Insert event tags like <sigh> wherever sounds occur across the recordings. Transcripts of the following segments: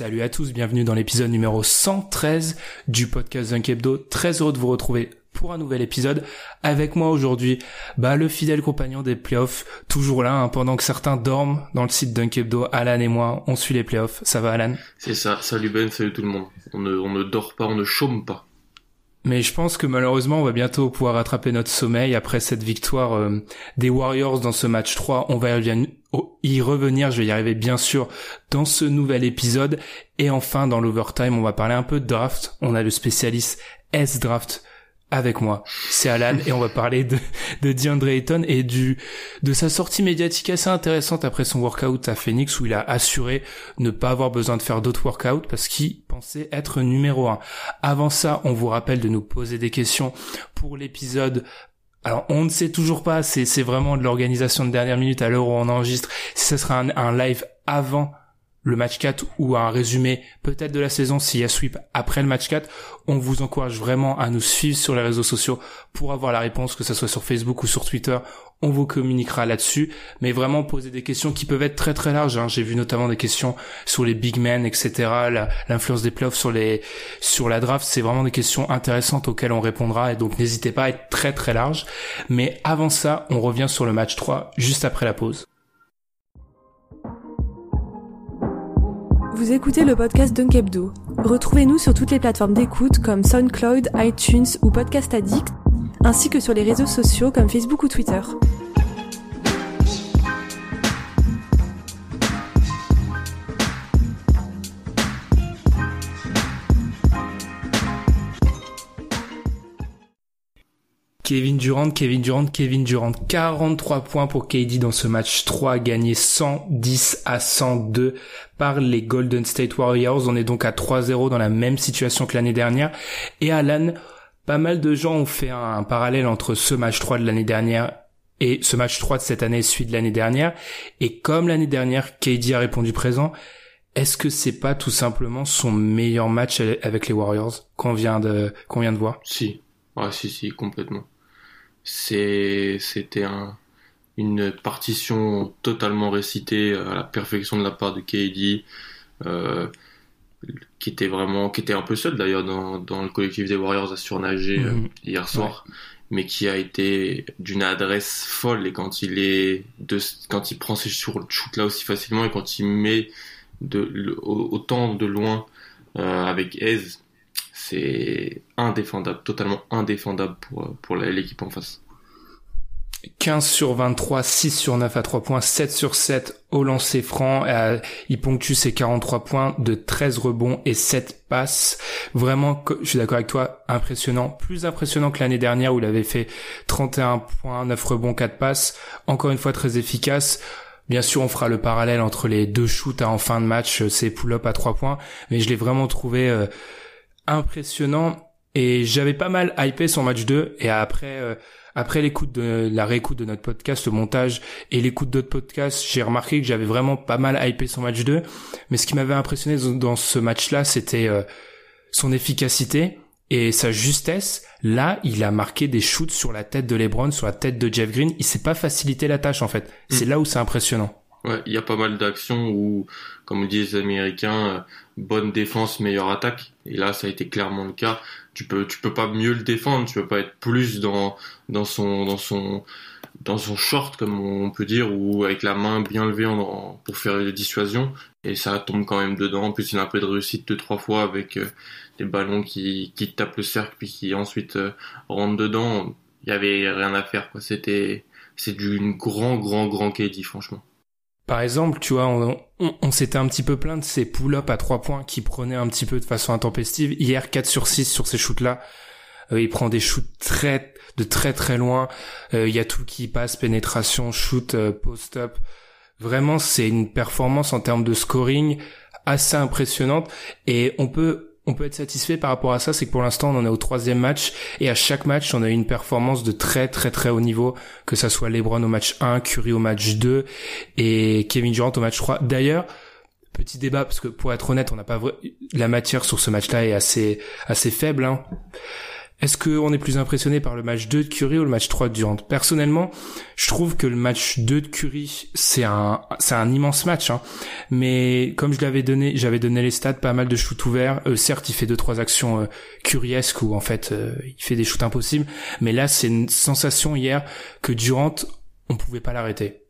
Salut à tous, bienvenue dans l'épisode numéro 113 du podcast Dunk Hebdo. Très heureux de vous retrouver pour un nouvel épisode. Avec moi aujourd'hui, bah, le fidèle compagnon des playoffs, toujours là, hein, pendant que certains dorment dans le site Dunk Hebdo. Alan et moi, on suit les playoffs. Ça va Alan? C'est ça, salut Ben, salut tout le monde. On ne, on ne dort pas, on ne chôme pas. Mais je pense que malheureusement, on va bientôt pouvoir rattraper notre sommeil après cette victoire euh, des Warriors dans ce match 3. On va oh, y revenir, je vais y arriver bien sûr, dans ce nouvel épisode. Et enfin, dans l'overtime, on va parler un peu de draft. On a le spécialiste S-Draft avec moi, c'est Alan, et on va parler de, de DeAndre et du, de sa sortie médiatique assez intéressante après son workout à Phoenix où il a assuré ne pas avoir besoin de faire d'autres workouts parce qu'il pensait être numéro un. Avant ça, on vous rappelle de nous poser des questions pour l'épisode. Alors on ne sait toujours pas, c'est c'est vraiment de l'organisation de dernière minute à l'heure où on enregistre, si ce sera un live avant le match 4 ou un résumé peut-être de la saison s'il y a sweep après le match 4. On vous encourage vraiment à nous suivre sur les réseaux sociaux pour avoir la réponse, que ce soit sur Facebook ou sur Twitter. On vous communiquera là-dessus, mais vraiment poser des questions qui peuvent être très très larges. hein. J'ai vu notamment des questions sur les big men, etc. L'influence des playoffs sur les sur la draft, c'est vraiment des questions intéressantes auxquelles on répondra et donc n'hésitez pas à être très très large. Mais avant ça, on revient sur le match 3 juste après la pause. Vous écoutez le podcast Dunk Hebdo. Retrouvez-nous sur toutes les plateformes d'écoute comme SoundCloud, iTunes ou Podcast Addict, ainsi que sur les réseaux sociaux comme Facebook ou Twitter. Kevin Durant, Kevin Durant, Kevin Durant. 43 points pour KD dans ce match 3, gagné 110 à 102 par les Golden State Warriors. On est donc à 3-0 dans la même situation que l'année dernière. Et Alan, pas mal de gens ont fait un, parallèle entre ce match 3 de l'année dernière et ce match 3 de cette année, celui de l'année dernière. Et comme l'année dernière, KD a répondu présent, est-ce que c'est pas tout simplement son meilleur match avec les Warriors qu'on vient de, qu'on vient de voir? Si, ouais, si, si, complètement. C'était un, une partition totalement récitée à la perfection de la part de KD, euh, qui était vraiment, qui était un peu seul d'ailleurs dans, dans le collectif des Warriors à surnager euh, Mhm. hier soir, mais qui a été d'une adresse folle et quand il est de, quand il prend ses shoots là aussi facilement et quand il met de, le- au- autant de loin euh, avec aise, c'est indéfendable, totalement indéfendable pour, euh, pour l'équipe en face. 15 sur 23, 6 sur 9 à 3 points, 7 sur 7 au lancer franc. Euh, il ponctue ses 43 points de 13 rebonds et 7 passes. Vraiment, je suis d'accord avec toi, impressionnant. Plus impressionnant que l'année dernière où il avait fait 31 points, 9 rebonds, 4 passes. Encore une fois, très efficace. Bien sûr, on fera le parallèle entre les deux shoots en fin de match, euh, ces pull-up à 3 points. Mais je l'ai vraiment trouvé euh, impressionnant. Et j'avais pas mal hypé son match 2. Et après... euh, après l'écoute de la réécoute de notre podcast, le montage et l'écoute d'autres podcasts, j'ai remarqué que j'avais vraiment pas mal hypé son match 2. Mais ce qui m'avait impressionné dans ce match-là, c'était euh, son efficacité et sa justesse. Là, il a marqué des shoots sur la tête de LeBron, sur la tête de Jeff Green. Il s'est pas facilité la tâche en fait. C'est là où c'est impressionnant. Ouais, il y a pas mal d'actions où, comme disent les Américains, euh, bonne défense, meilleure attaque. Et là, ça a été clairement le cas. Tu peux, tu peux pas mieux le défendre. Tu peux pas être plus dans, dans son, dans son, dans son short, comme on peut dire, ou avec la main bien levée en, pour faire des dissuasions. Et ça tombe quand même dedans. En plus, il a un peu de réussite deux, trois fois avec euh, des ballons qui, qui tapent le cercle puis qui ensuite euh, rentrent dedans. Il y avait rien à faire, quoi. C'était, c'est du grand, grand, grand KD, franchement. Par exemple, tu vois, on, on, s'était un petit peu plaint de ces pull-up à trois points qui prenaient un petit peu de façon intempestive. Hier, 4 sur 6 sur ces shoots-là. Euh, il prend des shoots très, de très très loin. Euh, il y a tout qui passe, pénétration, shoot, euh, post-up. Vraiment, c'est une performance en termes de scoring assez impressionnante. Et on peut on peut être satisfait par rapport à ça, c'est que pour l'instant on en est au troisième match et à chaque match on a eu une performance de très très très haut niveau, que ça soit LeBron au match 1, Curry au match 2 et Kevin Durant au match 3. D'ailleurs, petit débat parce que pour être honnête, on n'a pas la matière sur ce match-là est assez assez faible. Hein. Est-ce qu'on est plus impressionné par le match 2 de Curry ou le match 3 de Durant? Personnellement, je trouve que le match 2 de Curry, c'est un, c'est un immense match. Hein. Mais comme je l'avais donné, j'avais donné les stats, pas mal de shoots ouverts. Euh, certes, il fait deux trois actions euh, curiesques où en fait euh, il fait des shoots impossibles. Mais là, c'est une sensation hier que Durant, on pouvait pas l'arrêter.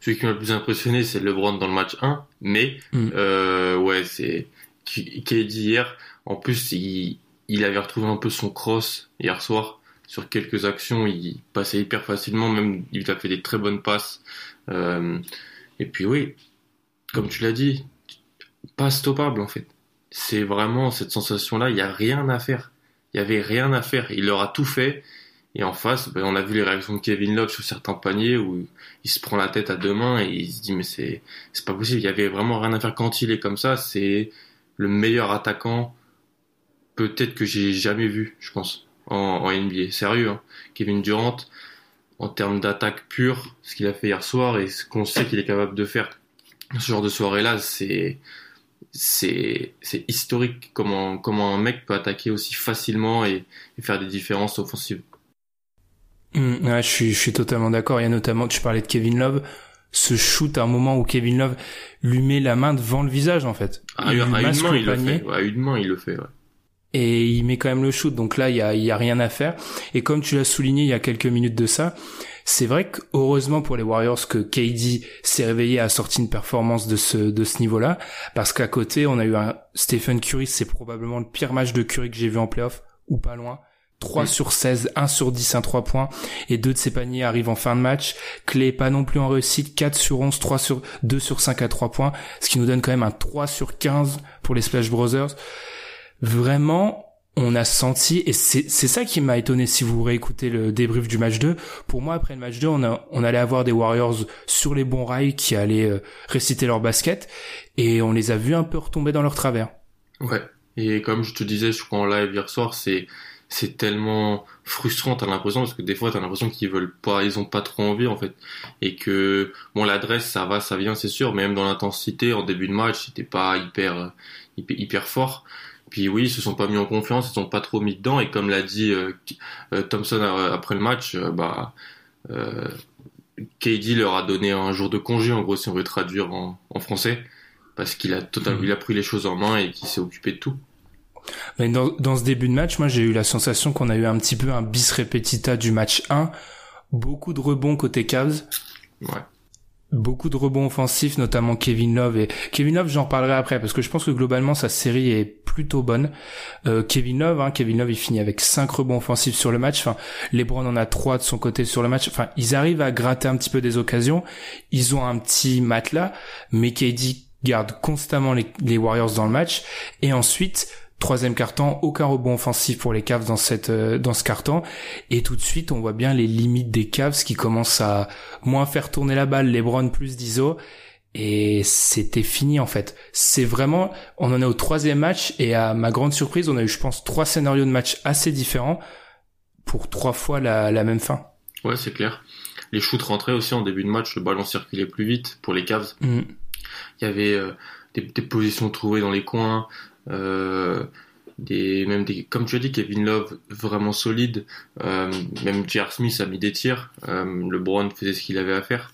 Celui qui m'a le plus impressionné, c'est LeBron dans le match 1. Mais mm. euh, ouais, c'est KD hier. En plus, il il avait retrouvé un peu son cross hier soir. Sur quelques actions, il passait hyper facilement, même il a fait des très bonnes passes. Euh, et puis oui, comme tu l'as dit, pas stoppable en fait. C'est vraiment cette sensation-là, il n'y a rien à faire. Il n'y avait rien à faire. Il leur a tout fait. Et en face, ben, on a vu les réactions de Kevin Love sur certains paniers où il se prend la tête à deux mains et il se dit mais c'est pas possible. Il y avait vraiment rien à faire quand il est comme ça. C'est le meilleur attaquant peut-être que j'ai jamais vu, je pense, en, NBA. Sérieux, hein. Kevin Durant, en termes d'attaque pure, ce qu'il a fait hier soir et ce qu'on sait qu'il est capable de faire ce genre de soirée-là, c'est c'est historique comment comment un mec peut attaquer aussi facilement et, faire des différences offensives. Mmh, je suis je suis totalement d'accord. Il y a notamment tu parlais de Kevin Love ce shoot à un moment où Kevin Love lui met la main devant le visage en fait. Il à, une main, il le fait. à une main il le fait. Ouais et il met quand même le shoot. Donc là, il y a, y a rien à faire. Et comme tu l'as souligné il y a quelques minutes de ça, c'est vrai que heureusement pour les Warriors que KD s'est réveillé à sortir une performance de ce de ce niveau-là, parce qu'à côté on a eu un Stephen Curry, c'est probablement le pire match de Curry que j'ai vu en playoff ou pas loin. 3 sur 16, 1 sur 10, un 3 points, et deux de ses paniers arrivent en fin de match. Clé pas non plus en réussite, 4 sur 11, 3 sur, 2 sur 5 à 3 points, ce qui nous donne quand même un 3 sur 15 pour les Splash Brothers vraiment, on a senti, et c'est ça qui m'a étonné si vous réécoutez le débrief du match 2. Pour moi, après le match 2, on, allait avoir des Warriors sur les bons rails qui allaient euh, réciter leur basket, et on les a vus un peu retomber dans leur travers. Ouais, et comme je te disais, je crois en live hier soir, c'est c'est tellement frustrant t'as l'impression parce que des fois t'as l'impression qu'ils veulent pas ils ont pas trop envie en fait et que bon l'adresse ça va ça vient c'est sûr mais même dans l'intensité en début de match c'était pas hyper hyper, hyper fort puis oui, ils se sont pas mis en confiance, ils sont pas trop mis dedans. Et comme l'a dit euh, euh, Thompson euh, après le match, bah KD leur a donné un jour de congé, en gros, si on veut traduire en, français, parce qu'il a totalement, il a pris les choses en main et qu'il s'est occupé de tout. Mais dans, dans ce début de match, moi j'ai eu la sensation qu'on a eu un petit peu un bis repetita du match 1, beaucoup de rebonds côté Cavs. Ouais beaucoup de rebonds offensifs, notamment Kevin Love et Kevin Love, j'en parlerai après parce que je pense que globalement sa série est plutôt bonne. Euh, Kevin Love, hein, Kevin Love, il finit avec 5 rebonds offensifs sur le match. Enfin, LeBron en a 3 de son côté sur le match. Enfin, ils arrivent à gratter un petit peu des occasions. Ils ont un petit matelas, mais KD garde constamment les, les Warriors dans le match. Et ensuite, Troisième carton, aucun rebond offensif pour les Cavs dans cette euh, dans ce carton et tout de suite on voit bien les limites des Cavs qui commencent à moins faire tourner la balle, les Browns plus d'ISO et c'était fini en fait. C'est vraiment on en est au troisième match et à ma grande surprise on a eu je pense trois scénarios de match assez différents pour trois fois la, la même fin. Ouais c'est clair. Les shoots rentraient aussi en début de match, le ballon circulait plus vite pour les Cavs. Mm. Il y avait euh, des, des, positions trouvées dans les coins, des, même des, comme tu as dit, Kevin Love vraiment solide. Euh, même J.R. Smith a mis des tirs. Euh, LeBron faisait ce qu'il avait à faire.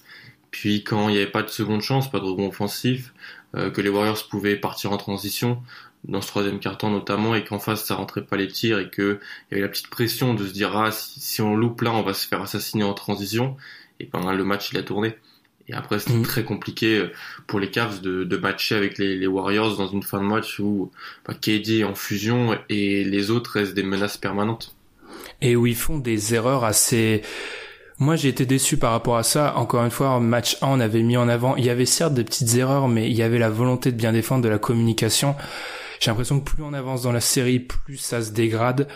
Puis quand il n'y avait pas de seconde chance, pas de rebond offensif, euh, que les Warriors pouvaient partir en transition dans ce troisième quart-temps notamment et qu'en face ça rentrait pas les tirs et que il y avait la petite pression de se dire ah si, on loupe là on va se faire assassiner en transition et pendant le match il a tourné et après c'était Mhm. très compliqué euh, pour les Cavs de, de matcher avec les, les Warriors dans une fin de match où bah, KD est en fusion et les autres restent des menaces permanentes et où ils font des erreurs assez moi j'ai été déçu par rapport à ça encore une fois en match 1 on avait mis en avant il y avait certes des petites erreurs mais il y avait la volonté de bien défendre de la communication j'ai l'impression que plus on avance dans la série plus ça se dégrade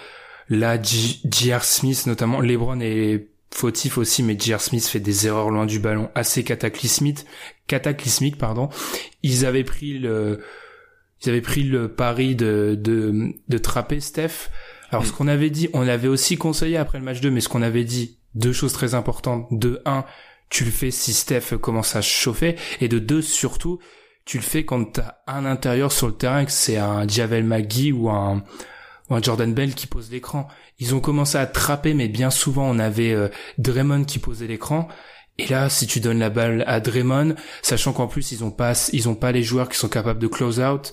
là J.R. Smith notamment LeBron est fautif aussi mais J.R. Smith fait des erreurs loin du ballon assez cataclysmiques cataclysmiques pardon ils avaient pris le ils avaient pris le pari de de, de trapper Steph alors, ce qu'on avait dit, on l'avait aussi conseillé après le match 2, mais ce qu'on avait dit, deux choses très importantes. De un, tu le fais si Steph commence à chauffer. Et de deux, surtout, tu le fais quand t'as un intérieur sur le terrain, que c'est un Javel McGee ou un, Jordan Bell qui pose l'écran. Ils ont commencé à trapper, mais bien souvent, on avait euh, Draymond qui posait l'écran. Et là, si tu donnes la balle à Draymond, sachant qu'en plus, ils ont pas, ils ont pas les joueurs qui sont capables de close out,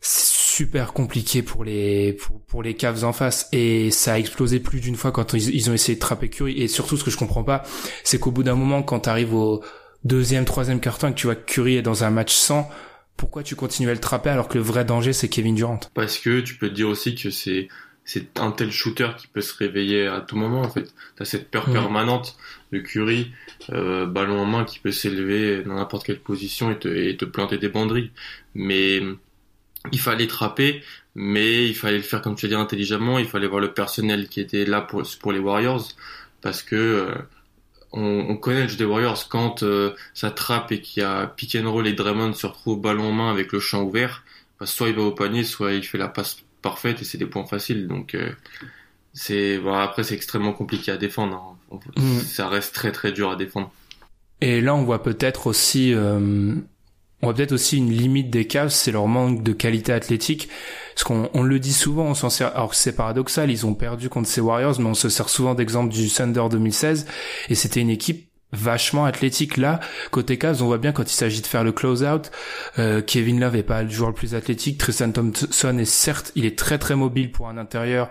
c'est super compliqué pour les pour, les Cavs en face et ça a explosé plus d'une fois quand ils, ont essayé de trapper Curry et surtout ce que je comprends pas c'est qu'au bout d'un moment quand tu arrives au deuxième troisième carton et que tu vois que Curry est dans un match sans pourquoi tu continues à le trapper alors que le vrai danger c'est Kevin Durant? Parce que tu peux te dire aussi que c'est c'est un tel shooter qui peut se réveiller à tout moment en fait. T'as cette peur Mhm. permanente de Curry, euh, ballon en main qui peut s'élever dans n'importe quelle position et te, et te planter des banderilles. Mais il fallait trapper, mais il fallait le faire comme tu as dit intelligemment. Il fallait voir le personnel qui était là pour pour les Warriors parce que euh, on, on connaît le jeu des Warriors quand euh, ça trappe et qu'il y a pick and roll et Draymond se retrouve ballon en main avec le champ ouvert, bah, soit il va au panier, soit il fait la passe parfaite et c'est des points faciles. Donc euh, c'est après c'est extrêmement compliqué à défendre. hein. Mm. Ça reste très très dur à défendre. et là on voit peut-être aussi euh, on voit peut-être aussi une limite des Cavs c'est leur manque de qualité athlétique. Parce qu'on on le dit souvent on s'en sert alors c'est paradoxal ils ont perdu contre ces Warriors mais on se sert souvent d'exemple du Thunder 2016 et c'était une équipe vachement athlétique. Là côté Cavs on voit bien quand il s'agit de faire le close out euh, Kevin Love est pas le joueur le plus athlétique. Tristan Thompson est certes il est très très mobile pour un intérieur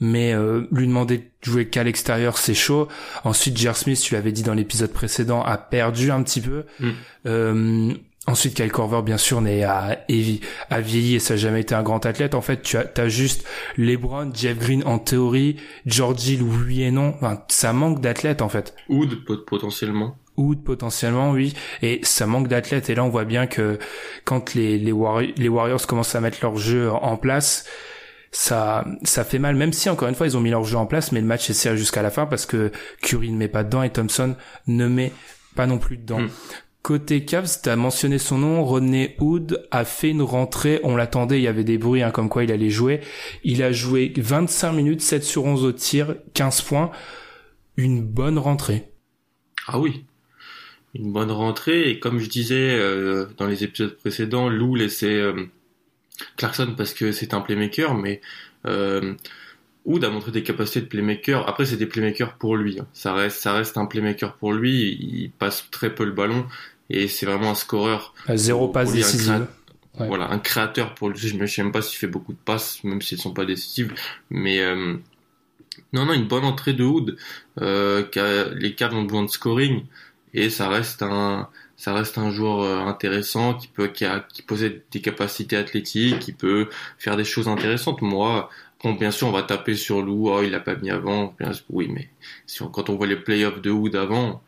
mais euh, lui demander de jouer qu'à l'extérieur c'est chaud. Ensuite J.R. Smith tu l'avais dit dans l'épisode précédent a perdu un petit peu. Mm. euh, Ensuite, Kyle Korver, bien sûr, n'est à, a vieilli et ça n'a jamais été un grand athlète. En fait, tu as, as juste LeBron, Jeff Green en théorie, George Hill, oui et non. Enfin, ça manque d'athlètes, en fait. Ou de, pot- potentiellement. Ou potentiellement, oui. Et ça manque d'athlètes. Et là, on voit bien que quand les, les, Warri- les Warriors commencent à mettre leur jeu en place, ça, ça fait mal. Même si, encore une fois, ils ont mis leur jeu en place, mais le match est serré jusqu'à la fin parce que Curry ne met pas dedans et Thompson ne met pas non plus dedans. Mm. Côté Cavs, t'as mentionné son nom, Rodney Hood a fait une rentrée, on l'attendait, il y avait des bruits hein, comme quoi il allait jouer. Il a joué 25 minutes, 7 sur 11 au tir, 15 points. Une bonne rentrée. Ah oui. Une bonne rentrée et comme je disais euh, dans les épisodes précédents, Lou laissait euh, Clarkson parce que c'est un playmaker, mais euh, Wood a montré des capacités de playmaker. Après, c'est des playmakers pour lui. hein. Ça reste, ça reste un playmaker pour lui. Il passe très peu le ballon et c'est vraiment un scoreur. À Zéro Pour passe lui, décisive. Ouais. Voilà, un créateur pour lui. Je ne sais même pas s'il fait beaucoup de passes, même si elles sont pas décisives. Mais euh, non, non, une bonne entrée de Wood. Euh, les Cavs ont besoin de scoring et ça reste un, ça reste un joueur euh, intéressant qui peut, qui, a, qui possède des capacités athlétiques, qui peut faire des choses intéressantes. Moi, bon, bien sûr, on va taper sur Lou. Oh, il l'a pas mis avant. Oui, mais si on- quand on voit les playoffs de Wood avant,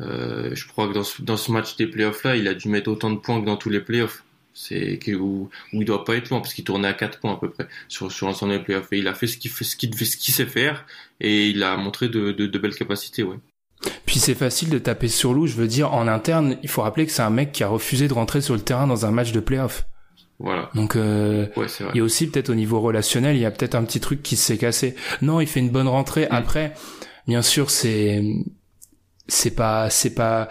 euh, je crois que dans ce, dans ce match des playoffs là, il a dû mettre autant de points que dans tous les playoffs. C'est où, où il doit pas être loin parce qu'il tournait à 4 points à peu près sur sur l'ensemble des playoffs et il a fait ce qu'il ce devait- ce qu'il sait faire et il a montré de, de, de belles capacités ouais. Puis c'est facile de taper sur Lou, je veux dire, en interne, il faut rappeler que c'est un mec qui a refusé de rentrer sur le terrain dans un match de playoff. Voilà. Donc, euh, Ouais, il y a aussi peut-être au niveau relationnel, il y a peut-être un petit truc qui s'est cassé. Non, il fait une bonne rentrée. Mm. Après, bien sûr, c'est, c'est pas, c'est pas,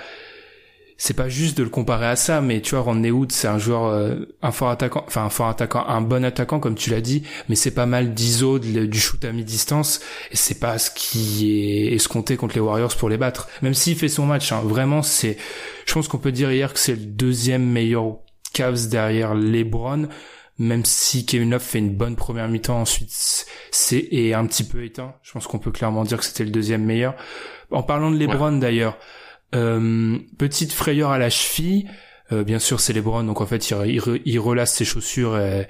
c'est pas juste de le comparer à ça, mais tu vois, Rodney Hood, c'est un joueur, euh, un fort attaquant, enfin un fort attaquant, un bon attaquant comme tu l'as dit, mais c'est pas mal d'ISO, du shoot à mi-distance, et c'est pas ce qui est escompté contre les Warriors pour les battre. Même s'il fait son match, hein, vraiment, c'est, je pense qu'on peut dire hier que c'est le deuxième meilleur Cavs derrière LeBron, même si Kevin Love fait une bonne première mi-temps, ensuite c'est est un petit peu éteint. Je pense qu'on peut clairement dire que c'était le deuxième meilleur. En parlant de LeBron d'ailleurs. Euh, petite frayeur à la cheville. Euh, bien sûr, c'est LeBron, donc en fait, il, il, relasse ses chaussures et,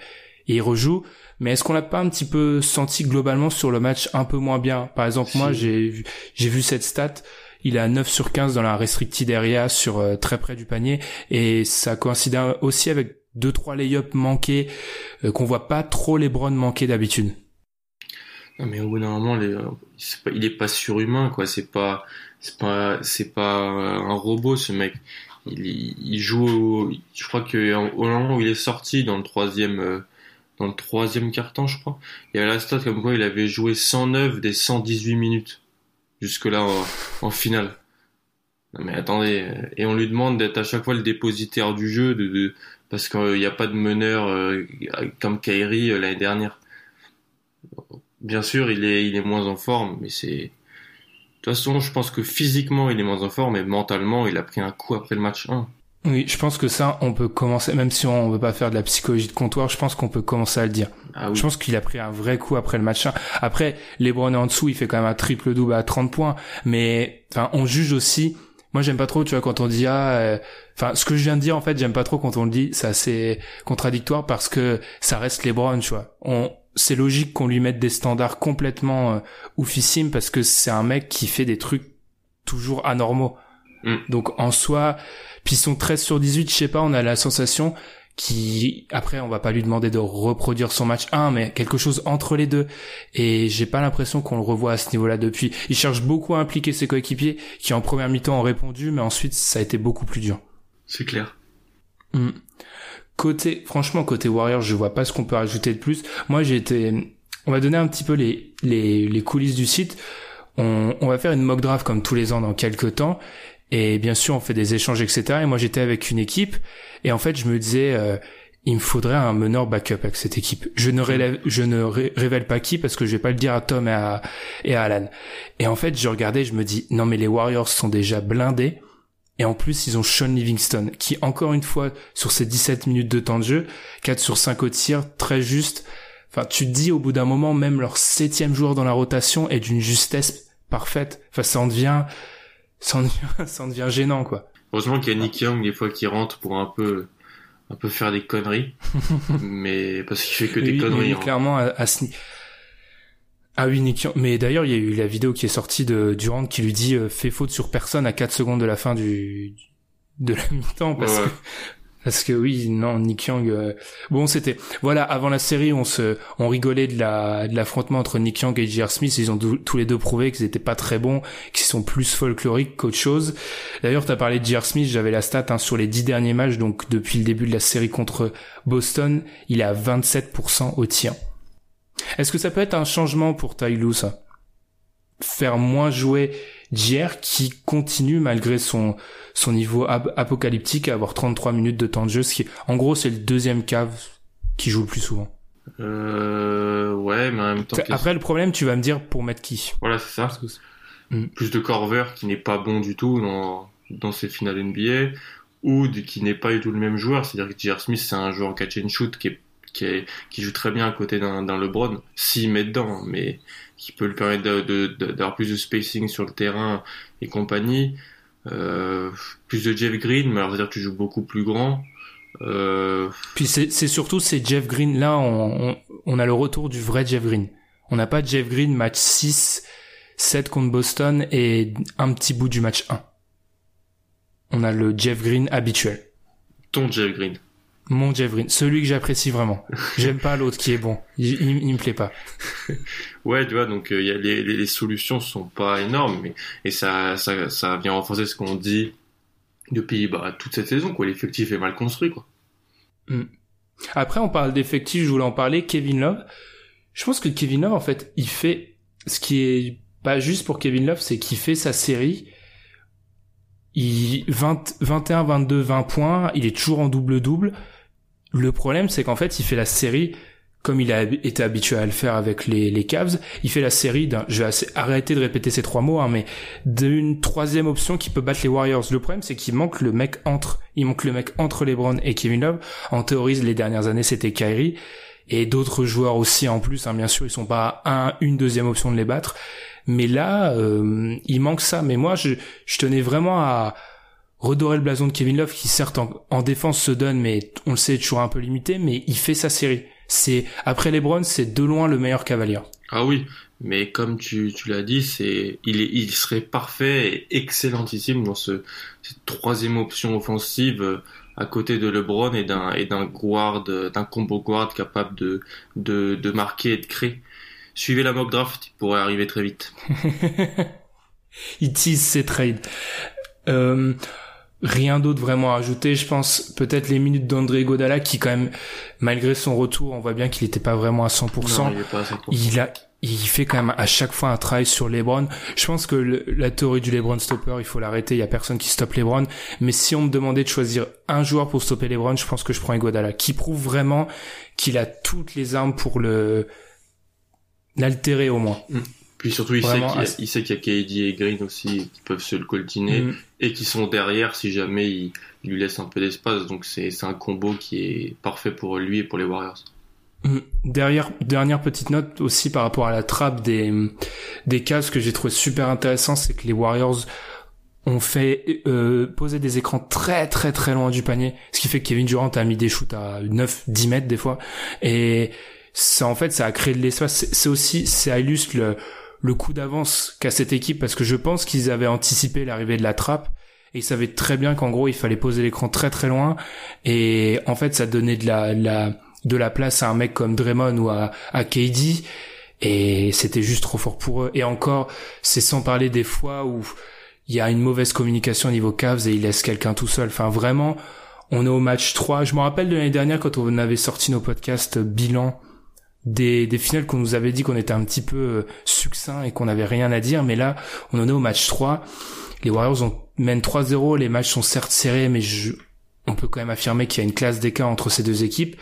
il rejoue. Mais est-ce qu'on l'a pas un petit peu senti globalement sur le match un peu moins bien? Par exemple, moi, j'ai j'ai vu cette stat. Il est à 9 sur 15 dans la restricted area sur euh, très près du panier et ça coïncide aussi avec deux trois lay-ups manqués qu'on voit pas trop LeBron manquer d'habitude. Non mais au bout d'un moment, les, il est pas surhumain quoi. C'est pas c'est pas c'est pas un robot ce mec. Il, joue, je crois que au moment où il est sorti dans le troisième euh, dans le troisième carton, je crois, il y a la stat comme quoi il avait joué 109 des 118 minutes jusque là en, finale. Non mais attendez, et on lui demande d'être à chaque fois le dépositaire du jeu, de, parce qu'il n'y a pas de meneur euh, comme Kyrie euh, l'année dernière. Bien sûr, il est il est moins en forme, mais c'est de toute façon, je pense que physiquement, il est moins en forme, mais mentalement, il a pris un coup après le match 1. Oui, je pense que ça, on peut commencer, même si on veut pas faire de la psychologie de comptoir, je pense qu'on peut commencer à le dire. Ah je pense qu'il a pris un vrai coup après le match 1. Après, LeBron est en dessous, il fait quand même un triple double à 30 points, mais enfin, on juge aussi. Moi, j'aime pas trop, tu vois, quand on dit ah, euh, enfin, ce que je viens de dire, en fait, j'aime pas trop quand on le dit. C'est assez contradictoire parce que ça reste LeBron, tu vois. On, c'est logique qu'on lui mette des standards complètement euh, oufissimes parce que c'est un mec qui fait des trucs toujours anormaux. Mm. Donc en soi, puis son 13 sur 18, je sais pas, on a la sensation qui après on va pas lui demander de reproduire son match 1 mais quelque chose entre les deux et j'ai pas l'impression qu'on le revoit à ce niveau-là depuis. Il cherche beaucoup à impliquer ses coéquipiers qui en première mi-temps ont répondu mais ensuite ça a été beaucoup plus dur. C'est clair. Mm. Côté, franchement, côté Warriors, je vois pas ce qu'on peut rajouter de plus. Moi, j'ai été, on va donner un petit peu les, les, les coulisses du site. On, on va faire une mock draft comme tous les ans dans quelques temps. Et bien sûr, on fait des échanges, etc. Et moi, j'étais avec une équipe. Et en fait, je me disais, euh, il me faudrait un meneur backup avec cette équipe. Je ne, révèle pas qui parce que je vais pas le dire à Tom et à, et à Alan. Et en fait, je regardais, je me dis, non mais les Warriors sont déjà blindés. Et en plus, ils ont Sean Livingston, qui encore une fois, sur ses 17 minutes de temps de jeu, 4 sur 5 au tir, très juste. Enfin, tu te dis au bout d'un moment, même leur septième joueur dans la rotation est d'une justesse parfaite. Enfin, ça en devient, ça en devient, <laughs> ça en devient gênant, quoi. Heureusement qu'il y a Nick Young des fois qui rentre pour un peu, un peu faire des conneries. <laughs> mais parce qu'il fait que des conneries. Hein. clairement, à, à ce, ah oui, Nick Mais d'ailleurs, il y a eu la vidéo qui est sortie de Durant qui lui dit euh, fait faute sur personne à 4 secondes de la fin du de la mi-temps parce que parce que oui, non, Nick Young. Euh, bon, c'était voilà avant la série, on se on rigolait de la de l'affrontement entre Nick Young et J.R. Smith. Ils ont tous les deux prouvé qu'ils étaient pas très bons, qu'ils sont plus folkloriques qu'autre chose. D'ailleurs, tu as parlé de J.R. Smith. J'avais la stat hein, sur les 10 derniers matchs, donc depuis le début de la série contre Boston, il est à 27% au tir. Est-ce que ça peut être un changement pour Tyloo, ça? Faire moins jouer JR qui continue malgré son son niveau apocalyptique à avoir 33 minutes de temps de jeu, ce qui en gros c'est le deuxième cave qui joue le plus souvent. Euh, ouais, mais en même temps. Après le problème, tu vas me dire pour mettre qui Voilà, c'est ça. Hmm. Plus de Corver qui n'est pas bon du tout dans dans ses finales NBA ou qui n'est pas du tout le même joueur. C'est-à-dire que J.R. Smith c'est un joueur catch and shoot qui est qui, qui joue très bien à côté d'un LeBron, s'il met dedans, mais qui peut lui permettre d'avoir plus de spacing sur le terrain et compagnie. Euh, plus de Jeff Green, mais alors dire tu joues beaucoup plus grand. Euh... Puis c'est surtout c'est Jeff Green. Là, on, on, on, a le retour du vrai Jeff Green. On n'a pas Jeff Green match 6, 7 contre Boston et un petit bout du match 1. On a le Jeff Green habituel. Ton Jeff Green. Mon Green, celui que j'apprécie vraiment. J'aime pas l'autre qui est bon. Il, il, me plaît pas. <laughs> ouais, tu vois, donc euh, y a les, les, les, solutions sont pas énormes, mais et ça, ça, ça vient renforcer ce qu'on dit depuis bah, toute cette saison, quoi. L'effectif est mal construit, quoi. Hmm. Après, on parle d'effectif. Je voulais en parler. Kevin Love. Je pense que Kevin Love, en fait, il fait ce qui est pas juste pour Kevin Love, c'est qu'il fait sa série il 20, 21, 22, 20 points, il est toujours en double-double. Le problème, c'est qu'en fait, il fait la série comme il a été habitué à le faire avec les, les Cavs, il fait la série d'un, je vais arrêter de répéter ces trois mots, hein, mais d'une troisième option qui peut battre les Warriors. Le problème, c'est qu'il manque le mec entre, il manque le mec entre LeBron et Kevin Love. En théorie, les dernières années, c'était Kyrie et d'autres joueurs aussi en plus. Hein, bien sûr, ils sont pas un, une deuxième option de les battre, mais là, euh, il manque ça. Mais moi, je, je tenais vraiment à redorer le blason de Kevin Love, qui certes en, en défense se donne, mais on le sait, toujours un peu limité, mais il fait sa série c'est après LeBron, c'est de loin le meilleur cavalier. Ah oui, mais comme tu, tu l'as dit, c'est il est il serait parfait et excellentissime dans ce cette troisième option offensive euh, à côté de LeBron et d'un et d'un guard d'un combo guard capable de de de marquer et de créer. Suivez la mock draft, il pourrait arriver très vite. il tease ses trades. Euh, rien d'autre vraiment à ajouter. Je pense peut-être les minutes d'André Godala qui quand même, malgré son retour, on voit bien qu'il n'était pas vraiment à 100%. il, a, il fait quand même à chaque fois un travail sur LeBron. Je pense que la théorie du LeBron stopper, il faut l'arrêter. Il y a personne qui stoppe LeBron. Mais si on me demandait de choisir un joueur pour stopper LeBron, je pense que je prends Godala, qui prouve vraiment qu'il a toutes les armes pour le l'altérer au moins. Mm. Puis surtout, il sait qu'il y, a KD et Green aussi qui peuvent se le coltiner mm. et qui sont derrière si jamais il, lui laisse un peu d'espace. Donc c'est un combo qui est parfait pour lui et pour les Warriors. Mm. Derrière, dernière petite note aussi par rapport à la trappe des, des cases que j'ai trouvé super intéressant, c'est que les Warriors ont fait euh, poser des écrans très très très loin du panier, ce qui fait que Kevin Durant a mis des shoots à 9-10 mètres des fois. Et ça en fait ça a créé de l'espace. C'est aussi, ça illustre le le coup d'avance qu'a cette équipe parce que je pense qu'ils avaient anticipé l'arrivée de la trappe et ils savaient très bien qu'en gros il fallait poser l'écran très très loin. Et en fait ça donnait de la, la de la place à un mec comme Draymond ou à, à KD et c'était juste trop fort pour eux. Et encore c'est sans parler des fois où il y a une mauvaise communication au niveau Cavs et ils laissent quelqu'un tout seul. Enfin vraiment on est au match 3 je me rappelle de l'année dernière quand on avait sorti nos podcasts bilan des, des finales qu'on nous avait dit qu'on était un petit peu euh, succinct et qu'on n'avait rien à dire, mais là, on en est au match 3. Les Warriors ont, mènent 3-0, les matchs sont certes serrés, mais je, on peut quand même affirmer qu'il y a une classe d'écart entre ces deux équipes.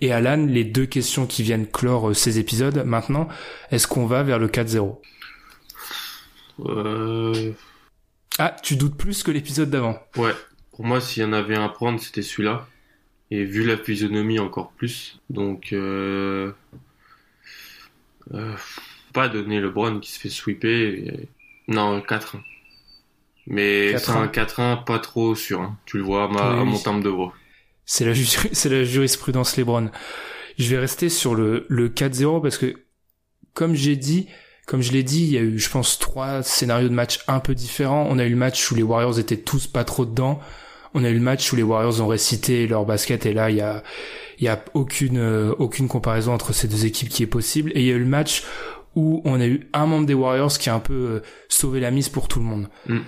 Et Alan, les deux questions qui viennent clore euh, ces épisodes maintenant, est-ce qu'on va vers le 4-0 euh... Ah, tu doutes plus que l'épisode d'avant. Ouais, pour moi, s'il y en avait un à prendre, c'était celui-là et vu la physionomie encore plus. Donc, euh, euh, pas donner le LeBron qui se fait sweeper. Non, 4 Mais c'est un 4-1 pas trop sûr. Hein. Tu le vois à, mon terme de voix. C'est la, <laughs> c'est la jurisprudence LeBron. Je vais rester sur le, le 4-0 parce que, comme j'ai dit, comme je l'ai dit, il y a eu, je pense, trois scénarios de match un peu différents. On a eu le match où les Warriors étaient tous pas trop dedans on a eu le match où les Warriors ont récité leur basket et là il y a il y a aucune euh, aucune comparaison entre ces deux équipes qui est possible et il y a eu le match où on a eu un membre des Warriors qui a un peu euh, sauvé la mise pour tout le monde. Mm.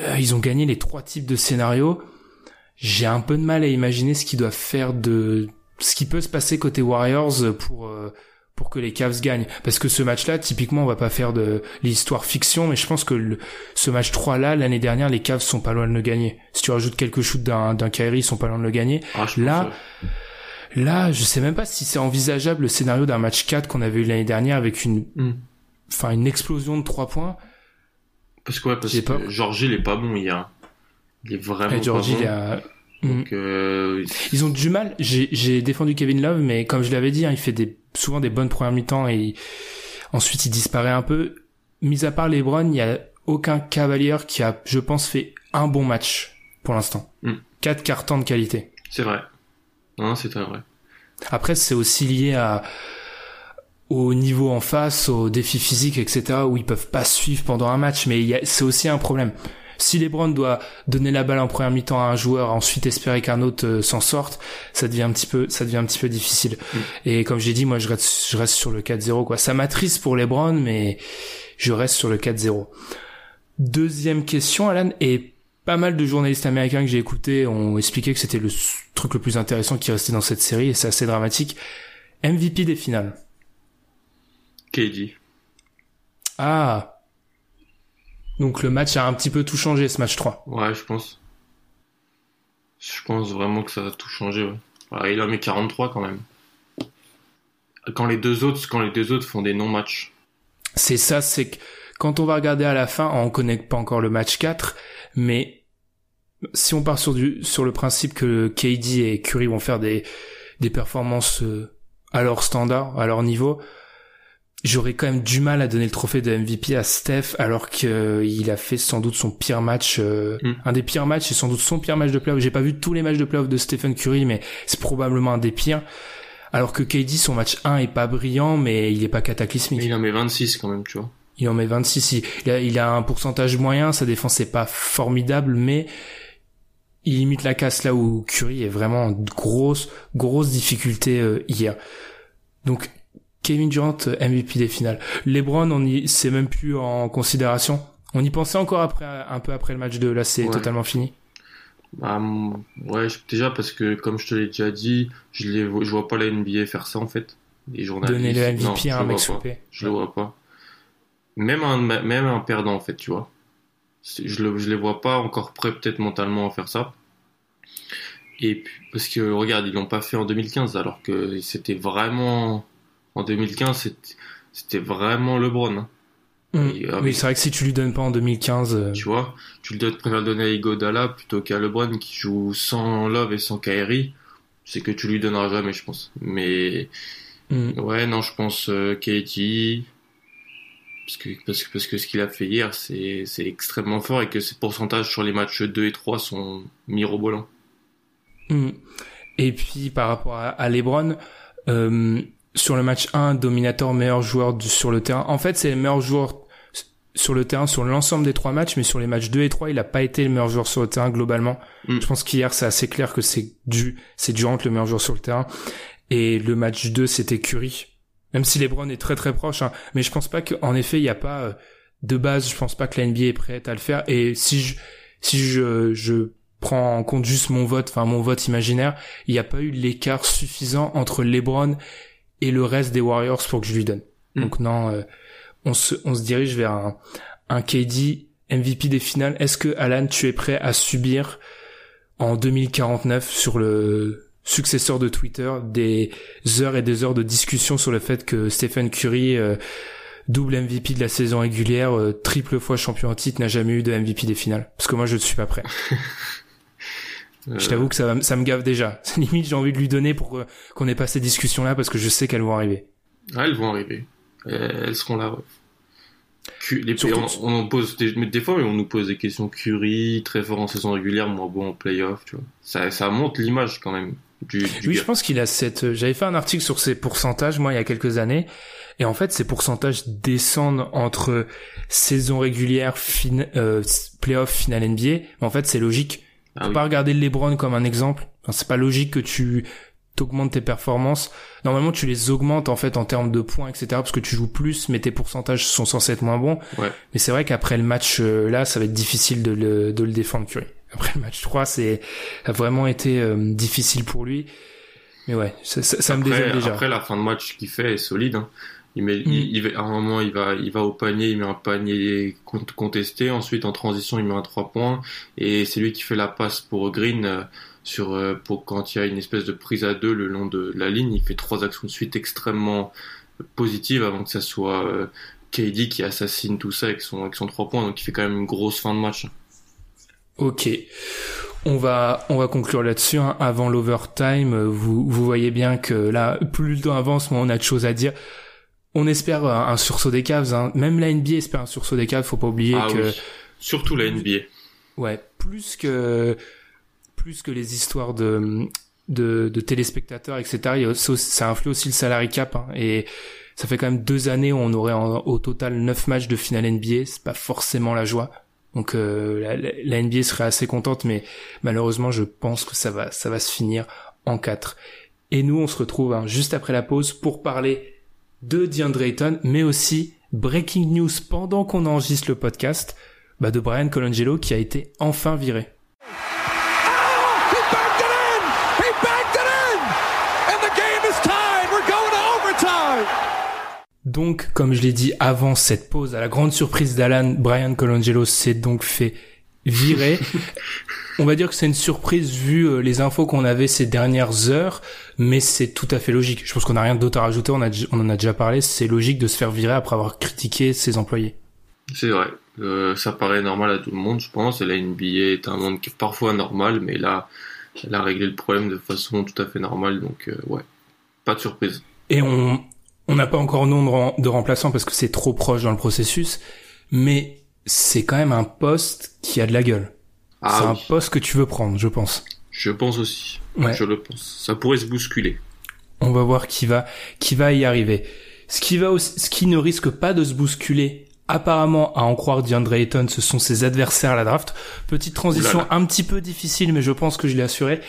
Euh, ils ont gagné les trois types de scénarios. J'ai un peu de mal à imaginer ce qu'ils doivent faire de ce qui peut se passer côté Warriors pour pour que les Cavs gagnent. Parce que ce match-là, typiquement, on va pas faire de l'histoire fiction, mais je pense que ce match 3-là, l'année dernière, les Cavs sont pas loin de le gagner. Si tu rajoutes quelques shoots d'un, d'un Kyrie, ils sont pas loin de le gagner. Ah, là, là, je sais même pas si c'est envisageable le scénario d'un match 4 qu'on avait eu l'année dernière avec une, hmm. enfin, une explosion de 3 points. Parce que, ouais, parce que Georgie, il est pas bon hier. Il est vraiment pas bon. Il a... Donc, euh... Ils ont du mal. J'ai, j'ai défendu Kevin Love, mais comme je l'avais dit, hein, il fait des souvent des bonnes premières mi-temps et ensuite il disparaît un peu. Mis à part LeBron, il y a aucun cavalier qui a, je pense, fait un bon match pour l'instant. Mm. Quatre cartons de qualité. C'est vrai. Non, c'est très vrai. Après, c'est aussi lié à au niveau en face, aux défis physiques, etc., où ils peuvent pas suivre pendant un match, mais c'est aussi un problème. Si LeBron doit donner la balle en première mi-temps à un joueur, ensuite espérer qu'un autre euh, s'en sorte, ça devient un petit peu, ça devient un petit peu difficile. Mm. Et comme j'ai dit, moi, je reste, je reste sur le 4-0, quoi. Ça m'attriste pour LeBron, mais je reste sur le 4-0. Deuxième question, Alan, et pas mal de journalistes américains que j'ai écoutés ont expliqué que c'était le truc le plus intéressant qui restait dans cette série, et c'est assez dramatique. MVP des finales. KD. Ah. Donc le match a un petit peu tout changé, ce match 3. Ouais, je pense. Je pense vraiment que ça a tout changé. Ouais. il a mis 43 quand même. Quand les deux autres, quand les deux autres font des non-matchs. C'est ça, c'est que quand on va regarder à la fin, on connaît pas encore le match 4, mais si on part sur du sur le principe que KD et Curry vont faire des des performances euh, à leur standard, à leur niveau, j'aurais quand même du mal à donner le trophée de MVP à Steph alors qu'il euh, a fait sans doute son pire match, euh, mm. un des pires matchs et sans doute son pire match de playoff. J'ai pas vu tous les matchs de playoff de Stephen Curry, mais c'est probablement un des pires. Alors que KD, son match 1 est pas brillant, mais il est pas cataclysmique. il en met 26 quand même, tu vois. Il en met 26. Il a, il a un pourcentage moyen, sa défense est pas formidable, mais il limite la casse là où Curry est vraiment en grosse, grosse difficulté euh, hier. Donc Kevin Durant MVP des finales. LeBron, on y, c'est même plus en considération. On y pensait encore après, un peu après le match 2. Là, c'est totalement fini. Bah, ouais, déjà parce que comme je te l'ai déjà dit, je les, je vois pas la NBA faire ça en fait. Les journalistes. Donner le MVP à un mec Je le vois pas. Même un, même un perdant en fait, tu vois. Je, le, je les vois pas encore prêts peut-être mentalement à faire ça. Et puis, parce que regarde, ils l'ont pas fait en 2015 alors que c'était vraiment en 2015, c'était vraiment LeBron. Hein. Mm. Oui, c'est vrai que si tu lui donnes pas en 2015, euh, tu vois, tu le préfères donner à Igodala plutôt qu'à LeBron qui joue sans Love et sans Kyrie, c'est que tu lui donneras jamais, je pense. Mais mm. ouais, non, je pense euh, KD parce que parce que parce que ce qu'il a fait hier, c'est c'est extrêmement fort et que ses pourcentages sur les matchs 2 et 3 sont mirobolants. Mm. Et puis par rapport à, à LeBron. Euh, sur le match 1, Dominator, meilleur joueur sur le terrain. En fait, c'est le meilleur joueur sur le terrain sur l'ensemble des trois matchs, mais sur les matchs 2 et 3, il a pas été le meilleur joueur sur le terrain globalement. Mm. Je pense qu'hier, c'est assez clair que c'est du, c'est Durant le meilleur joueur sur le terrain. Et le match 2, c'était Curry. Même si LeBron est très très proche, hein. mais je pense pas qu'en effet, il n'y a pas, euh, de base, je pense pas que la NBA est prête à le faire. Et si je, si je, je prends en compte juste mon vote, enfin mon vote imaginaire, il n'y a pas eu l'écart suffisant entre LeBron et le reste des Warriors pour que je lui donne. Hmm. Donc non, euh, on, se, on se dirige vers un, un KD MVP des finales. Est-ce que Alan, tu es prêt à subir en 2049 sur le successeur de Twitter des heures et des heures de discussion sur le fait que Stephen Curry, euh, double MVP de la saison régulière, euh, triple fois champion en titre, n'a jamais eu de MVP des finales? Parce que moi, je ne suis pas prêt. <laughs> Je t'avoue que ça, ça me gave déjà. <laughs> Limite, j'ai envie de lui donner pour euh, qu'on ait pas ces discussions-là parce que je sais qu'elles vont arriver. Ah, elles vont arriver. Elles seront là. Les, on, on, pose des, des, fois, on nous pose des questions Curie, très fort en saison régulière, moins bon en playoff, tu vois. Ça, ça montre l'image quand même. Du, oui, je pense qu'il a cette. Euh, j'avais fait un article sur ses pourcentages, moi, il y a quelques années, et en fait, ces pourcentages descendent entre saison régulière, fin, euh, playoff, finale NBA. Mais en fait, c'est logique ah Faut pas regarder LeBron comme un exemple. Enfin, c'est pas logique que tu t'augmentes tes performances. Normalement, tu les augmentes en fait en termes de points, etc. Parce que tu joues plus, mais tes pourcentages sont censés être moins bons. Ouais. Mais c'est vrai qu'après le match euh, là, ça va être difficile de le, de le défendre, Curry. Après le match 3, c'est a vraiment été euh, difficile pour lui. Mais ouais, ça, ça, me désole déjà. Après, la fin de match qu'il fait est solide. Hein. Il met, il, mm. à un moment, il va, il va au panier, il met un panier contesté. Ensuite, en transition, il met un 3 points. Et c'est lui qui fait la passe pour Green euh, sur, euh, pour quand il y a une espèce de prise à deux le long de la ligne. Il fait trois actions de suite extrêmement positives avant que ça soit euh, KD qui assassine tout ça avec son, avec son 3 points. Donc, il fait quand même une grosse fin de match. Ok. On va, on va conclure là-dessus. Hein. Avant l'overtime, vous, vous voyez bien que là, plus le temps avance, moins on a de choses à dire on espère un, sursaut des Cavs. Hein. Même la NBA espère un sursaut des Cavs. Faut pas oublier ah que surtout la NBA. Ouais, plus que plus que les histoires de de, de téléspectateurs, etc. Ça influe aussi le salary cap hein. et ça fait quand même deux années où on aurait au total neuf matchs de finale NBA. C'est pas forcément la joie. Donc euh, la, NBA serait assez contente, mais malheureusement, je pense que ça va ça va se finir en quatre. Et nous, on se retrouve hein, juste après la pause pour parler de DeAndre Ayton, mais aussi breaking news pendant qu'on enregistre le podcast bah, de Brian Colangelo qui a été enfin viré. Donc, comme je l'ai dit avant cette pause, à la grande surprise d'Alan, Brian Colangelo s'est donc fait virer. On va dire que c'est une surprise vu euh, les infos qu'on avait ces dernières heures, mais c'est tout à fait logique. Je pense qu'on n'a rien d'autre à rajouter, on, a, on en a déjà parlé, c'est logique de se faire virer après avoir critiqué ses employés. C'est vrai, euh, ça paraît normal à tout le monde, je pense, et la NBA est un monde qui est parfois normal, mais là, elle a réglé le problème de façon tout à fait normale, donc euh, ouais, pas de surprise. Et on on n'a pas encore nom de, remplaçant parce que c'est trop proche dans le processus, mais c'est quand même un poste qui a de la gueule. Ah c'est un poste que tu veux prendre, je pense. Je pense aussi. Ouais. Je le pense. Ça pourrait se bousculer. On va voir qui va, qui va y arriver. Ce qui va ce qui ne risque pas de se bousculer, apparemment, à en croire DeAndre Ayton, ce sont ses adversaires à la draft. Petite transition un petit peu difficile, mais je pense que je l'ai assuré.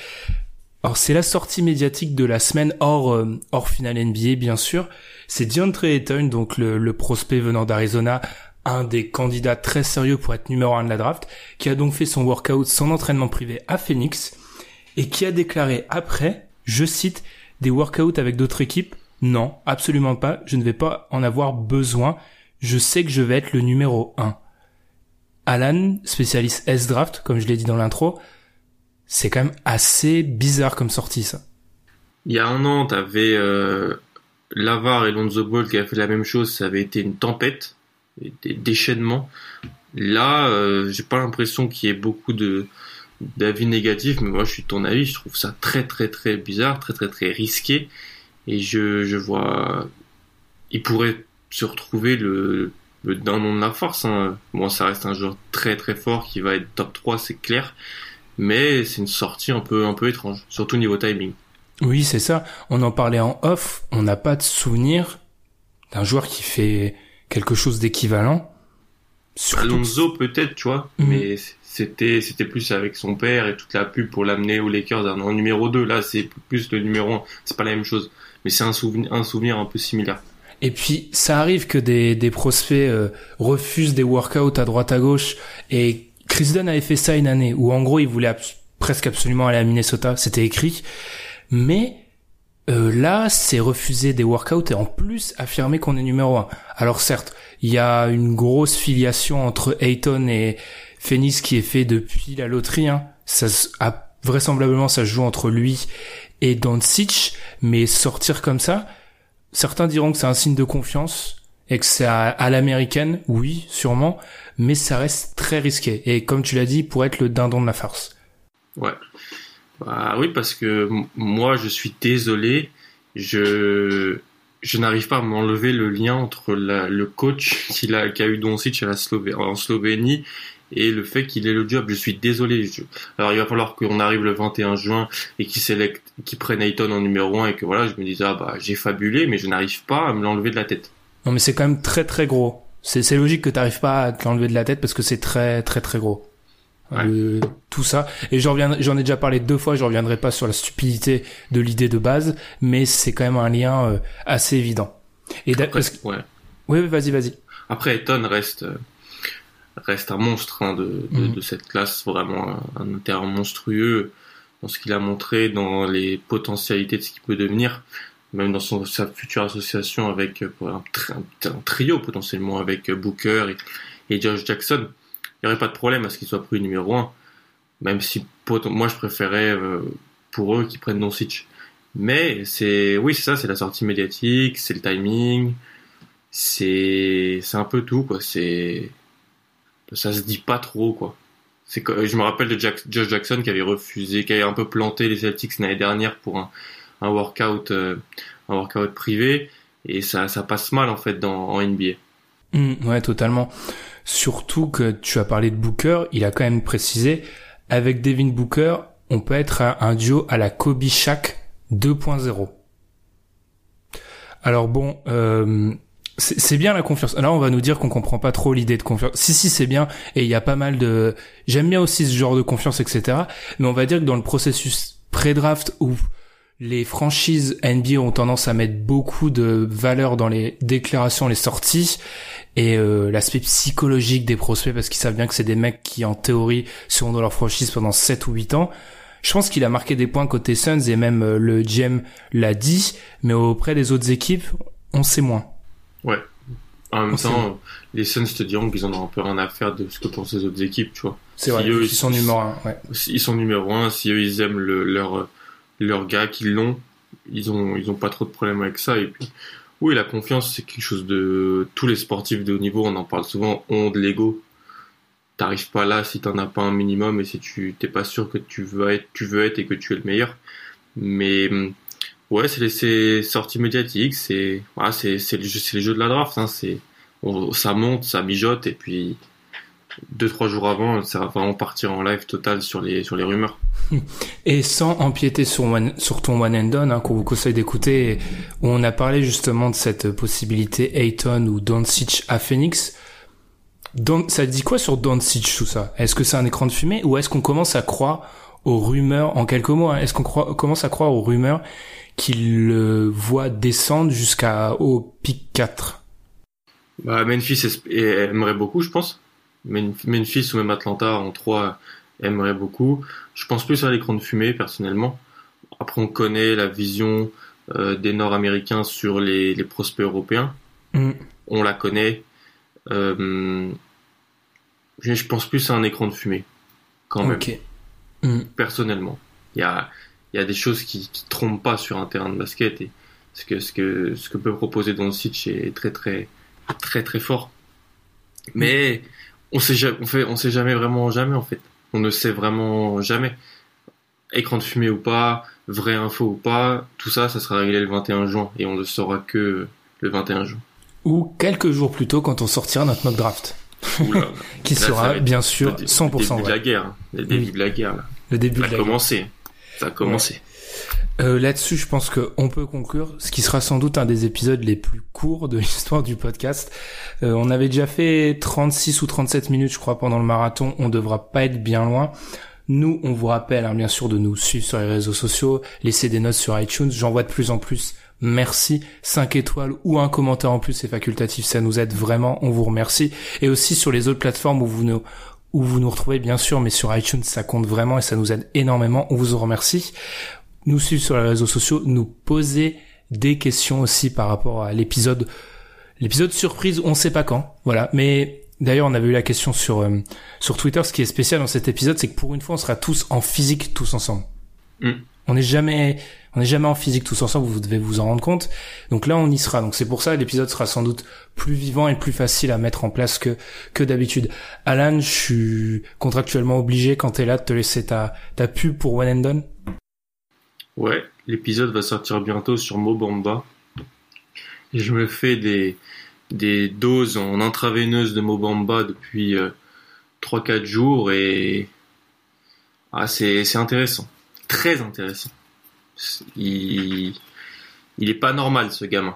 Alors c'est la sortie médiatique de la semaine hors euh, hors finale NBA bien sûr. C'est DeAndre Ayton donc le, le prospect venant d'Arizona, un des candidats très sérieux pour être numéro un de la draft, qui a donc fait son workout, son entraînement privé à Phoenix et qui a déclaré après, je cite, des workouts avec d'autres équipes? Non, absolument pas. Je ne vais pas en avoir besoin. Je sais que je vais être le numéro 1. Alan, spécialiste S-Draft, comme je l'ai dit dans l'intro, c'est quand même assez bizarre comme sortie, ça. Il y a un an, t'avais euh, Lavar et Lonzo Ball qui avaient fait la même chose. Ça avait été une tempête, des déchaînements. Là, euh, j'ai pas l'impression qu'il y ait beaucoup de d'avis négatifs, mais moi je suis de ton avis. Je trouve ça très très très bizarre, très très très risqué. Et je, je vois, il pourrait se retrouver le, le d'un nom de la force. Hein. Bon, ça reste un joueur très très fort qui va être top 3, c'est clair mais c'est une sortie un peu un peu étrange, surtout niveau timing. Oui, c'est ça. On en parlait en off. On n'a pas de souvenir d'un joueur qui fait quelque chose d'équivalent. Alonso peut-être, tu vois, mhm. mais c'était c'était plus avec son père et toute la pub pour l'amener aux Lakers en numéro 2. Là, c'est plus le numéro 1. C'est pas la même chose, mais c'est un souvenir un souvenir un peu similaire. Et puis, ça arrive que des, des prospects euh, refusent des workouts à droite à gauche et Chris Dunn avait fait ça une année où en gros il voulait presque absolument aller à Minnesota, c'était écrit. Mais euh, là, c'est refuser des workouts et en plus affirmer qu'on est numéro un. Alors certes, il y a une grosse filiation entre Ayton et Phoenix qui est fait depuis la loterie. Hein. Ça vraisemblablement ça se joue entre lui et Doncic, mais sortir comme ça, certains diront que c'est un signe de confiance et que c'est à l'américaine, oui, sûrement, mais ça reste très risqué. Et comme tu l'as dit, pour être le dindon de la farce. Ouais. Bah oui, parce que moi, je suis désolé, je je n'arrive pas à m'enlever le lien entre le coach qu'il a, eu Doncic en Slovénie et le fait qu'il ait le job. Je suis désolé. Alors il va falloir qu'on arrive le 21 juin et qu'il sélecte, qu'il prenne Ayton en numéro 1 et que voilà, je me dise ah bah j'ai fabulé, mais je n'arrive pas à me l'enlever de la tête. Non mais c'est quand même très très gros c'est logique que t'arrives pas à te l'enlever de la tête parce que c'est très très très gros. Euh, tout ça. Et j'en j'en ai déjà parlé deux fois je reviendrai pas sur la stupidité de l'idée de base mais c'est quand même un lien euh, assez évident. Et Après, ouais. oui vas-y vas-y. Après Eton reste euh, reste un monstre hein, de, de, mhm. de, cette classe vraiment un, un monstrueux dans ce qu'il a montré dans les potentialités de ce qu'il peut devenir même dans son, sa future association avec euh, un, un, trio potentiellement avec Booker et, et Josh Jackson, il n'y aurait pas de problème à ce qu'il soit pris numéro 1, même si moi je préférais euh, pour eux qu'ils prennent Doncic. Mais c'est oui c'est ça, c'est la sortie médiatique, c'est le timing, c'est c'est un peu tout quoi. C'est ça se dit pas trop quoi. C'est je me rappelle de Josh Jackson qui avait refusé, qui avait un peu planté les Celtics l'année dernière pour un un workout, euh, un workout privé, et ça, ça passe mal en fait dans en NBA. Mmh, ouais, totalement. Surtout que tu as parlé de Booker, il a quand même précisé, avec Devin Booker, on peut être un duo à la Kobe Shaq 2.0. Alors bon, euh, c'est bien la confiance. Là, on va nous dire qu'on comprend pas trop l'idée de confiance. Si, si, c'est bien. Et il y a pas mal de... J'aime bien aussi ce genre de confiance, etc. Mais on va dire que dans le processus pré-draft où les franchises NBA ont tendance à mettre beaucoup de valeur dans les déclarations, les sorties et euh, l'aspect psychologique des prospects parce qu'ils savent bien que c'est des mecs qui en théorie seront dans leur franchise pendant 7 ou 8 ans. Je pense qu'il a marqué des points côté Suns et même euh, le GM l'a dit, mais auprès des autres équipes, on sait moins. Ouais. En même On temps, les Suns te diront qu'ils en ont un peu rien à faire de ce que pensent les autres équipes, tu vois. C'est Si vrai, eux, ils sont numéro un. Ouais. Ils sont numéro un, si eux ils aiment le, leur, leur gars qu'ils l'ont, ils ont, ils ont pas trop de problèmes avec ça. Et puis, oui, la confiance, c'est quelque chose de. Tous les sportifs de haut niveau, on en parle souvent, ont de l'ego. T'arrives pas là si t'en as pas un minimum et si tu t'es pas sûr que tu veux être, tu veux être et que tu es le meilleur. Mais ouais, c'est les sorties médiatiques, c'est voilà, c'est c'est les jeux de la draft, hein, c'est ça monte, ça mijote et puis deux trois jours avant, ça va vraiment partir en live total sur les sur les rumeurs. <laughs> Et sans empiéter sur, one- sur ton one and done, hein, qu'on vous conseille d'écouter, où on a parlé justement de cette possibilité Ayton ou Doncic à Phoenix. Don- ça dit quoi sur Doncic tout ça? Est-ce que c'est un écran de fumée ou est-ce qu'on commence à croire aux rumeurs en quelques mots hein, Est-ce qu'on commence à croire aux rumeurs qu'il le voit descendre jusqu'à au pic 4 Bah, Memphis aimerait beaucoup, je pense. Memphis ou même Atlanta en 3 aimerait beaucoup. Je pense plus à l'écran de fumée, personnellement. Après, on connaît la vision euh, des Nord-Américains sur les, les prospects européens. Mm. On la connaît. Euh, je pense plus à un écran de fumée, quand même. Mm. personnellement. Il y a, y a des choses qui, qui trompent pas sur un terrain de basket et ce que, ce que, ce que peut proposer Doncic est très, très, très, très fort. Mais on sait, ja- on fait, on sait jamais vraiment jamais en fait. On ne sait vraiment jamais. Écran de fumée ou pas, vraie info ou pas, tout ça, ça sera réglé le 21 juin et on ne saura que le 21 juin. Ou quelques jours plus tôt quand on sortira notre mock draft, Oula, <laughs> qui Là, sera bien sûr dé- 100% le début de la guerre, hein. le début de la guerre là. Le début Ça de a la guerre. commencé. Ça a commencé. Euh, Là-dessus, je pense qu'on peut conclure, ce qui sera sans doute un des épisodes les plus courts de <laughs> l'histoire du podcast. Euh, on avait déjà fait 36 ou 37 minutes, je crois, pendant le marathon. On devra pas être bien loin. Nous, on vous rappelle, hein, bien sûr, de nous suivre sur les réseaux sociaux, laisser des notes sur iTunes. J'en vois de plus en plus. Merci. 5 étoiles ou un commentaire en plus, c'est facultatif. Ça nous aide vraiment. On vous remercie. Et aussi sur les autres plateformes où vous nous, où vous nous retrouvez, bien sûr, mais sur iTunes, ça compte vraiment et ça nous aide énormément. On vous en remercie nous suivre sur les réseaux sociaux, nous poser des questions aussi par rapport à l'épisode, l'épisode surprise, on sait pas quand, voilà. Mais d'ailleurs, on avait eu la question sur euh, sur Twitter. Ce qui est spécial dans cet épisode, c'est que pour une fois, on sera tous en physique, tous ensemble. Mm. On n'est jamais, on n'est jamais en physique tous ensemble. Vous devez vous en rendre compte. Donc là, on y sera. Donc c'est pour ça, l'épisode sera sans doute plus vivant et plus facile à mettre en place que que d'habitude. Alan, je suis contractuellement obligé quand t'es là de te laisser ta ta pub pour One and Done? Ouais, l'épisode va sortir bientôt sur Mobamba. Et je me fais des, des doses en intraveineuse de Mobamba depuis euh, 3-4 jours et ah, c'est c'est intéressant. Très intéressant. Il, il est pas normal ce gamin.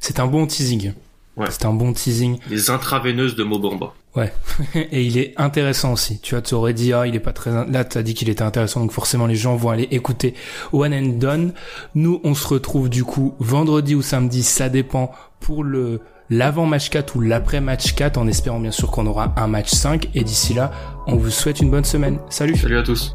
C'est un bon teasing. Ouais. C'est un bon teasing. Les intraveineuses de Mobamba. Ouais. <laughs> Et il est intéressant aussi. Tu vois, tu aurais dit, ah, il est pas très, là, t'as dit qu'il était intéressant. Donc forcément, les gens vont aller écouter One and Done. Nous, on se retrouve du coup vendredi ou samedi. Ça dépend pour le, l'avant match 4 ou l'après match 4 en espérant bien sûr qu'on aura un match 5. Et d'ici là, on vous souhaite une bonne semaine. Salut. Salut à tous.